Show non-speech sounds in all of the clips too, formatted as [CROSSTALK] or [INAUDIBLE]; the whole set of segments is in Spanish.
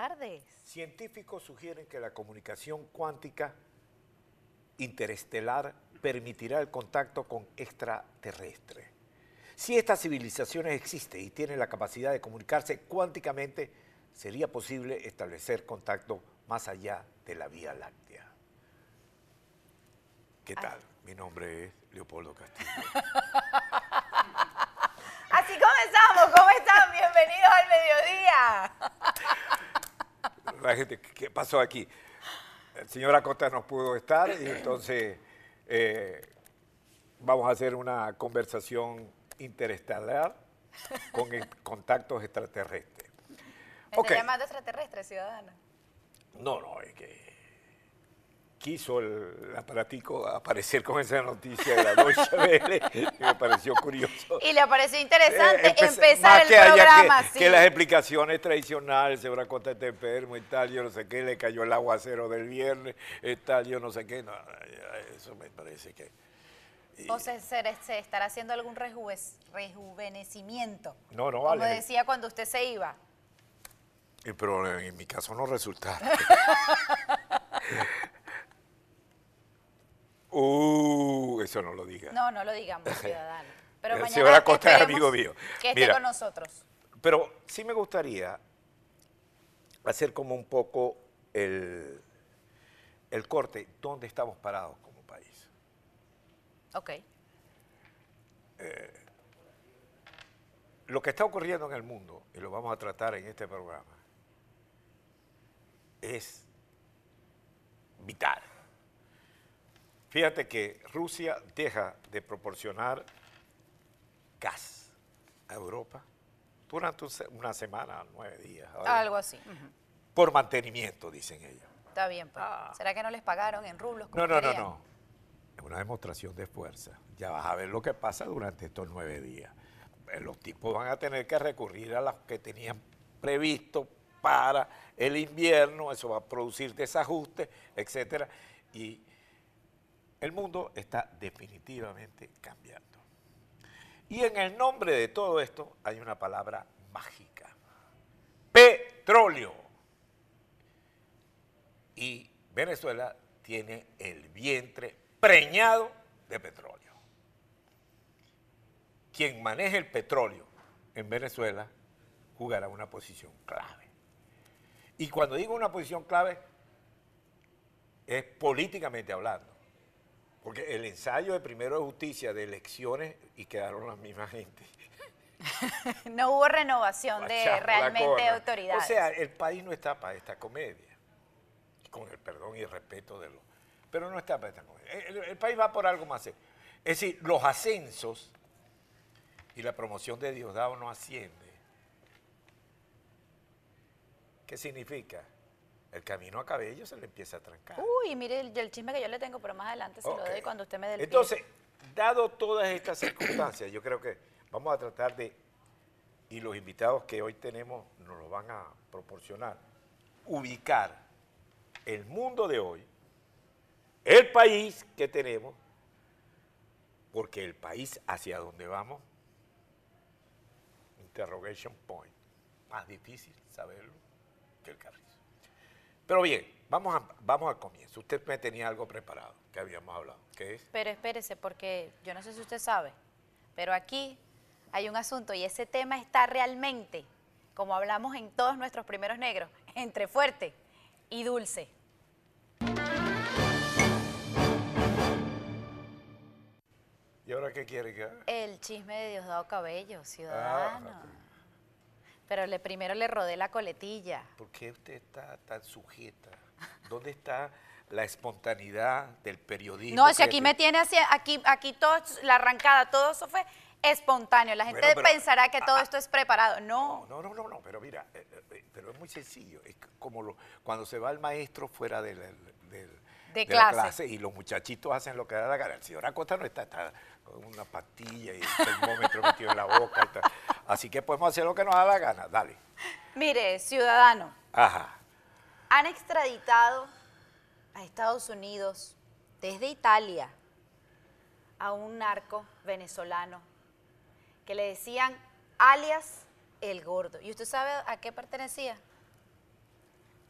tardes. Científicos sugieren que la comunicación cuántica interestelar permitirá el contacto con extraterrestres. Si estas civilizaciones existen y tienen la capacidad de comunicarse cuánticamente, sería posible establecer contacto más allá de la Vía Láctea. ¿Qué tal? Mi nombre es Leopoldo Castillo. [LAUGHS] Así comenzamos. ¿Cómo están? Bienvenidos al mediodía. [LAUGHS] La gente, ¿qué pasó aquí? El señor Acosta no pudo estar y entonces eh, vamos a hacer una conversación interestelar con contactos extraterrestres. Me Ok. está llamando extraterrestre, ciudadano. No, no, es que quiso el aparatico aparecer con esa noticia de la Deutsche Welle me pareció curioso. Y le pareció interesante Eh, empezar el que programa que, así. que las explicaciones tradicionales, se contado este enfermo y tal, yo no sé qué, le cayó el aguacero del viernes, y tal, yo no sé qué, no, eso me parece que... O se, se- se estará haciendo algún rejuve- rejuvenecimiento. No, no, Como vale. decía cuando usted se iba. Eh, Pero en mi caso no resulta. [LAUGHS] uh, eso no lo diga. No, no lo digamos, [LAUGHS] ciudadano. Pero El mañana señor Acosta es amigo mío. Que esté Mira. con nosotros. Pero sí me gustaría hacer como un poco el, el corte, dónde estamos parados como país. Ok. Lo que está ocurriendo en el mundo, y lo vamos a tratar en este programa, es vital. Fíjate que Rusia deja de proporcionar gas a Europa durante una semana, nueve días. ahora, Algo así. Por mantenimiento, dicen ellos. Está bien. pues. Ah. ¿Será que no les pagaron en rublos? como No, no, no, querían? no. Es una demostración de fuerza. Ya vas a ver lo que pasa durante estos nueve días. Eh, Los tipos van a tener que recurrir a los que tenían previsto para el invierno, eso va a producir desajustes, etcétera. Y el mundo está definitivamente cambiando. Y en el nombre de todo esto hay una palabra mágica. Petróleo y Venezuela tiene el vientre preñado de petróleo. Quien maneje el petróleo en Venezuela jugará una posición clave. Y cuando digo una posición clave, es políticamente hablando. Porque el ensayo de primero de justicia de elecciones y quedaron las mismas gente. [LAUGHS] No hubo renovación de realmente corra. autoridades. O sea, el país no está para esta comedia. Con el perdón y el respeto de los. Pero no está para esta comedia. El, el- el país va por algo más serio. Es decir, los ascensos y la promoción de Diosdado no asciende. ¿Qué significa? El camino a cabello se le empieza a trancar. Uy, mire el, el chisme que yo le tengo, pero más adelante se lo doy cuando usted me dé el pie. Entonces, dado todas estas circunstancias, yo creo que vamos a tratar de, y los invitados que hoy tenemos nos lo van a proporcionar, ubicar el mundo de hoy, el país que tenemos, porque el país hacia donde vamos, interrogation point, más difícil saberlo que el carrizo. Pero bien, vamos, a- vamos al comienzo. Usted me tenía algo preparado que habíamos hablado, que es... Pero espérese, porque yo no sé si usted sabe, pero aquí hay un asunto y ese tema está realmente, como hablamos en todos nuestros primeros negros, entre fuerte y dulce. ¿Y ahora qué quiere que haga? El chisme de Diosdado Cabello, ciudadano. Ah. Pero le, primero le rodé la coletilla. ¿Por qué usted está tan sujeta? ¿Dónde está la espontaneidad del periodismo? No, si aquí me tiene así, aquí, aquí todo, la arrancada, todo eso fue espontáneo. La gente Bueno, pero- pensará que todo ah, esto es preparado. No, No, no, no, no, pero mira, eh, eh, pero es muy sencillo. Es como lo- cuando se va el maestro fuera del, De de la clase. clase y los muchachitos hacen lo que da la gana. El señor Acosta no está, está con una pastilla y el termómetro metido en la boca. y tal. Así que podemos hacer lo que nos da la gana. Dale. mire, ciudadano, Ajá. han extraditado a Estados Unidos desde Italia a un narco venezolano que le decían alias el gordo. ¿Y usted sabe a qué pertenecía?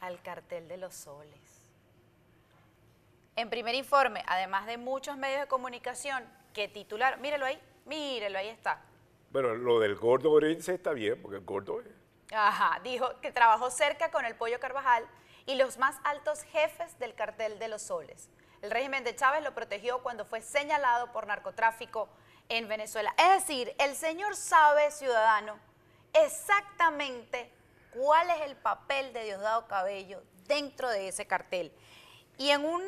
al cartel de los soles. En primer informe, además de muchos medios de comunicación que titular, mírelo ahí, mírelo, ahí está. Bueno, lo del gordo Orense está bien, porque el gordo es... Ajá, dijo que trabajó cerca con el Pollo Carvajal y los más altos jefes del cartel de los soles. El régimen de Chávez lo protegió cuando fue señalado por narcotráfico en Venezuela. Es decir, el señor sabe, ciudadano, exactamente cuál es el papel de Diosdado Cabello dentro de ese cartel. Y en un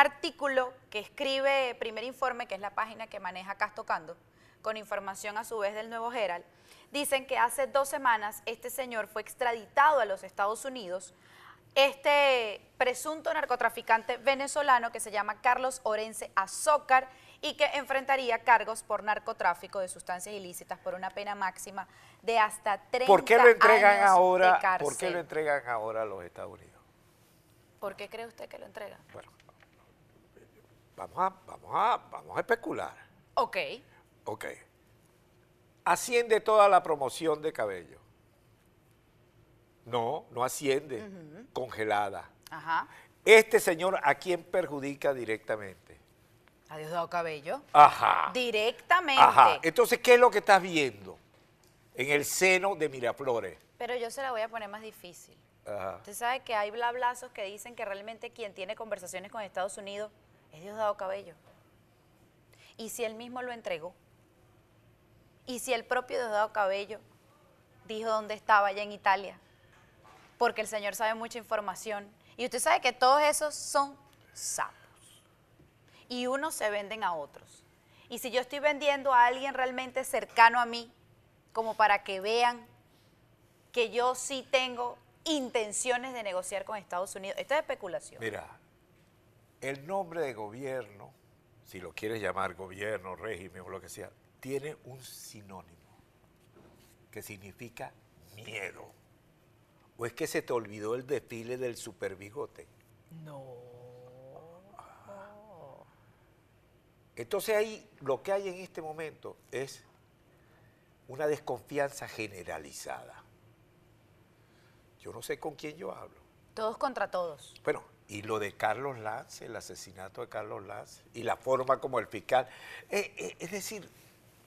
artículo que escribe Primer Informe, que es la página que maneja Castocando, con información a su vez del Nuevo Herald, dicen que hace dos semanas este señor fue extraditado a los Estados Unidos, este presunto narcotraficante venezolano que se llama Carlos Orense Azócar y que enfrentaría cargos por narcotráfico de sustancias ilícitas por una pena máxima de hasta 30 ¿Por qué lo entregan años ahora? de cárcel. ¿Por qué lo entregan ahora a los Estados Unidos? ¿Por qué cree usted que lo entregan? Bueno, vamos a, vamos a, vamos a especular. Ok, Ok. Asciende toda la promoción de cabello. No, no asciende. Congelada. ajá. Este señor, ¿a quién perjudica directamente? A Diosdado Cabello. Ajá. Directamente. Ajá. Entonces, ¿qué es lo que estás viendo en el seno de Miraflores? Pero yo se la voy a poner más difícil. Ajá. Usted sabe que hay blablazos que dicen que realmente quien tiene conversaciones con Estados Unidos es Diosdado Cabello. ¿Y si él mismo lo entregó? ¿Y si el propio Diosdado Cabello dijo dónde estaba allá en Italia? Porque el señor sabe mucha información. Y usted sabe que todos esos son sapos. Y unos se venden a otros. Y si yo estoy vendiendo a alguien realmente cercano a mí, como para que vean que yo sí tengo intenciones de negociar con Estados Unidos. Esto es especulación. Mira, el nombre de gobierno, si lo quieres llamar gobierno, régimen o lo que sea, tiene un sinónimo que significa miedo. ¿O es que se te olvidó el desfile del superbigote? No. Entonces ahí lo que hay en este momento es una desconfianza generalizada. Yo no sé con quién yo hablo. Todos contra todos. Bueno, y lo de Carlos Lance, el asesinato de Carlos Lance, y la forma como el fiscal. eh, eh, es decir,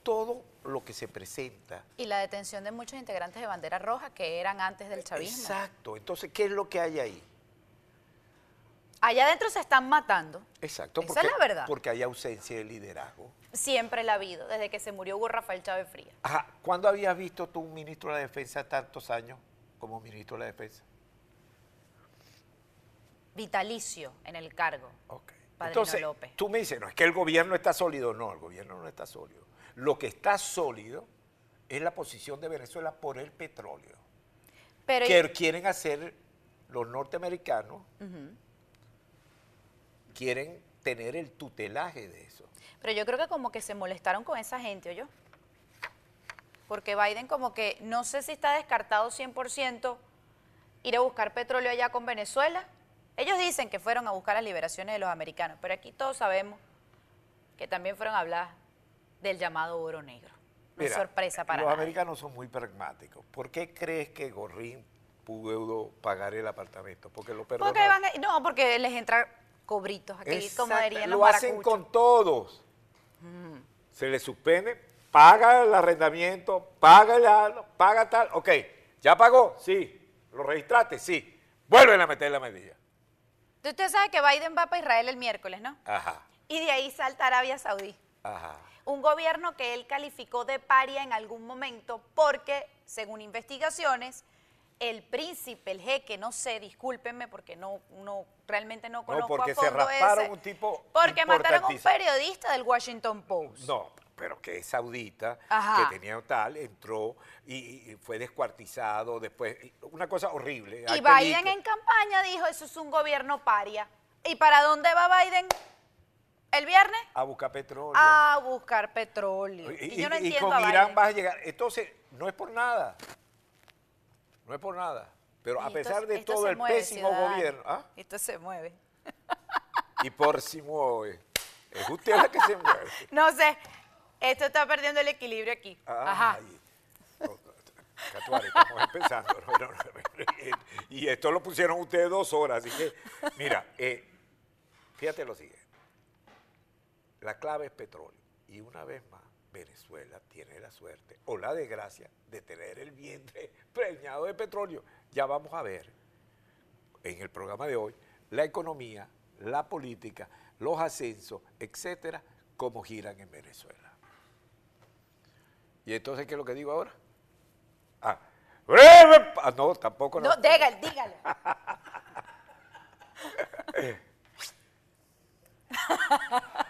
todo lo que se presenta. Y la detención de muchos integrantes de Bandera Roja que eran antes del chavismo. Exacto. Entonces, ¿qué es lo que hay ahí? Allá adentro se están matando. Exacto. Esa es la verdad. Porque hay ausencia de liderazgo. Siempre la ha habido, desde que se murió Hugo Rafael Chávez Frías. Ajá. ¿Cuándo habías visto tú un ministro de la Defensa tantos años como ministro de la Defensa? Vitalicio en el cargo. Ok. Padrino Entonces, López. tú me dices, no, es que el gobierno está sólido. No, el gobierno no está sólido. Lo que está sólido es la posición de Venezuela por el petróleo. Pero que quieren hacer los norteamericanos, quieren tener el tutelaje de eso. Pero yo creo que como que se molestaron con esa gente, ¿oyó? Porque Biden como que no sé si está descartado 100% ir a buscar petróleo allá con Venezuela. Ellos dicen que fueron a buscar las liberaciones de los americanos, pero aquí todos sabemos que también fueron a hablar del llamado oro negro. No es sorpresa para Los nadie. americanos son muy pragmáticos. ¿Por qué crees que Gorrín pudo pagar el apartamento? Porque lo perdonó. Porque van a- no, porque les entra cobritos aquí, como Exacto, dirían los Lo hacen maracuchos. con todos. Se le suspende, paga el arrendamiento, paga el paga tal. Ok, ¿ya pagó? Sí. ¿Lo registraste? Sí. Vuelven a meter la medida. Usted sabe que Biden va para Israel el miércoles, ¿no? Ajá, Y de ahí salta Arabia Saudí. ajá. Un gobierno que él calificó de paria en algún momento porque, según investigaciones, el príncipe, el jeque, no sé, discúlpenme porque no, no realmente no conozco porque a se fondo rasparon ese, un tipo porque mataron a un periodista del Washington Post. No, pero que es saudita, Ajá. que tenía tal, entró y, y fue descuartizado después. Una cosa horrible. y Hay Biden en campaña dijo, eso es un gobierno paria. ¿Y para dónde va Biden el viernes? A buscar petróleo. A buscar petróleo. Y, Y, yo no entiendo con a Irán Biden. vas a llegar. Entonces, no es por nada. No es por nada. Pero a esto- pesar de todo el mueve, pésimo ciudadano. gobierno. ¿ah? Esto se mueve. Y por si mueve. Es usted la que se mueve. [LAUGHS] No sé, esto está perdiendo el equilibrio aquí. Ajá. Ay. Catuare, estamos empezando. Y esto lo pusieron ustedes dos horas, así que, mira, eh, fíjate lo siguiente. La clave es petróleo. Y una vez más, Venezuela tiene la suerte o la desgracia de tener el vientre [LAUGHS] preñado de petróleo. Ya vamos a ver en el programa de hoy la economía, la política, los ascensos, etcétera, cómo giran en Venezuela. ¿Y entonces qué es lo que digo ahora? Ah, ah no, tampoco no. No, dígale, dígale. [LAUGHS]